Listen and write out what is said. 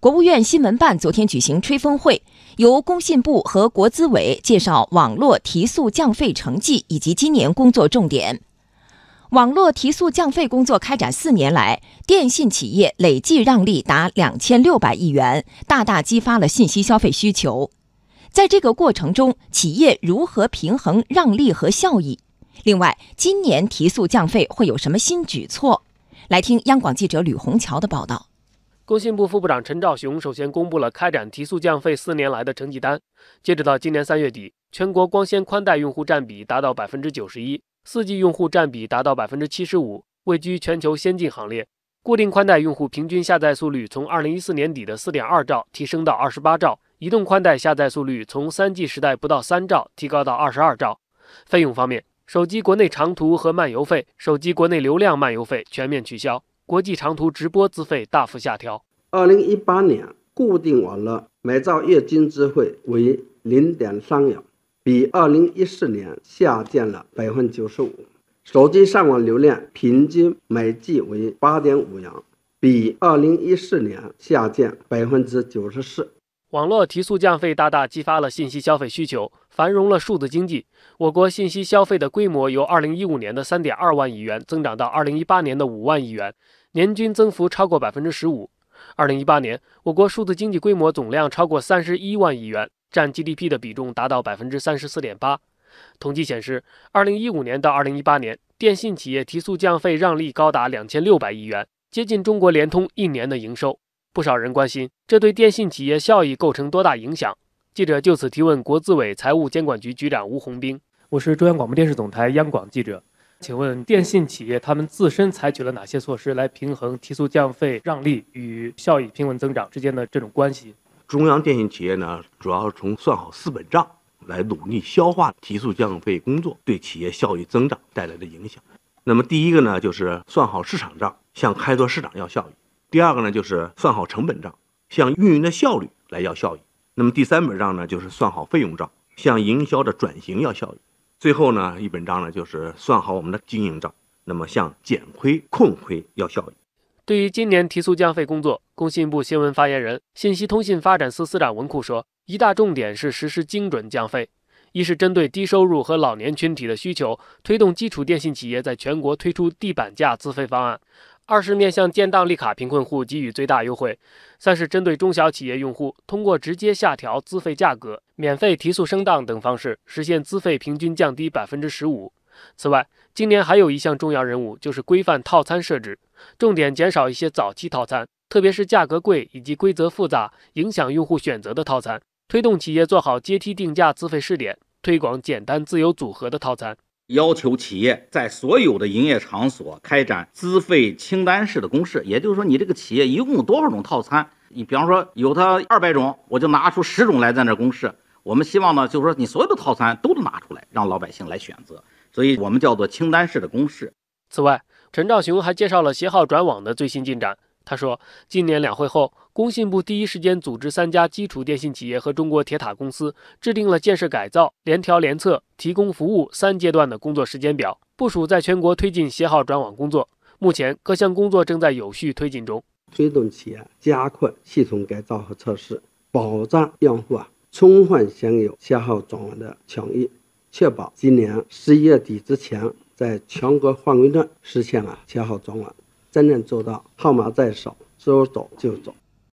国务院新闻办昨天举行吹风会，由工信部和国资委介绍网络提速降费成绩以及今年工作重点。网络提速降费工作开展四年来，电信企业累计让利达两千六百亿元，大大激发了信息消费需求。在这个过程中，企业如何平衡让利和效益？另外，今年提速降费会有什么新举措？来听央广记者吕红桥的报道。工信部副部长陈肇雄首先公布了开展提速降费四年来的成绩单。截止到今年三月底，全国光纤宽带用户占比达到百分之九十一，四 G 用户占比达到百分之七十五，位居全球先进行列。固定宽带用户平均下载速率从二零一四年底的四点二兆提升到二十八兆，移动宽带下载速率从三 G 时代不到三兆提高到二十二兆。费用方面，手机国内长途和漫游费、手机国内流量漫游费全面取消。国际长途直播资费大幅下调。二零一八年固定网络每兆月均资费为零点三元，比二零一四年下降了百分之九十五。手机上网流量平均每 G 为八点五元，比二零一四年下降百分之九十四。网络提速降费大大激发了信息消费需求，繁荣了数字经济。我国信息消费的规模由二零一五年的三点二万亿元增长到二零一八年的五万亿元。年均增幅超过百分之十五。二零一八年，我国数字经济规模总量超过三十一万亿元，占 GDP 的比重达到百分之三十四点八。统计显示，二零一五年到二零一八年，电信企业提速降费让利高达两千六百亿元，接近中国联通一年的营收。不少人关心，这对电信企业效益构成多大影响？记者就此提问国资委财务监管局局长吴宏斌。我是中央广播电视总台央广记者。请问电信企业他们自身采取了哪些措施来平衡提速降费让利与效益平稳增长之间的这种关系？中央电信企业呢，主要是从算好四本账来努力消化提速降费工作对企业效益增长带来的影响。那么第一个呢，就是算好市场账，向开拓市场要效益；第二个呢，就是算好成本账，向运营的效率来要效益；那么第三本账呢，就是算好费用账，向营销的转型要效益。最后呢，一本账呢，就是算好我们的经营账，那么向减亏控亏要效益。对于今年提速降费工作，工信部新闻发言人、信息通信发展司司长文库说，一大重点是实施精准降费，一是针对低收入和老年群体的需求，推动基础电信企业在全国推出地板价资费方案。二是面向建档立卡贫困户给予最大优惠，三是针对中小企业用户，通过直接下调资费价格、免费提速升档等方式，实现资费平均降低百分之十五。此外，今年还有一项重要任务，就是规范套餐设置，重点减少一些早期套餐，特别是价格贵以及规则复杂、影响用户选择的套餐，推动企业做好阶梯定价资费试点，推广简单自由组合的套餐。要求企业在所有的营业场所开展资费清单式的公示，也就是说，你这个企业一共有多少种套餐？你比方说有它二百种，我就拿出十种来在那公示。我们希望呢，就是说你所有的套餐都能拿出来，让老百姓来选择。所以我们叫做清单式的公示。此外，陈肇雄还介绍了携号转网的最新进展。他说，今年两会后，工信部第一时间组织三家基础电信企业和中国铁塔公司制定了建设改造、联调联测、提供服务三阶段的工作时间表，部署在全国推进携号转网工作。目前，各项工作正在有序推进中。推动企业加快系统改造和测试，保障用户啊充分享有携号转网的权益，确保今年十一月底之前，在全国范围内实现了携号转网。真正做到号码在手，说走就走。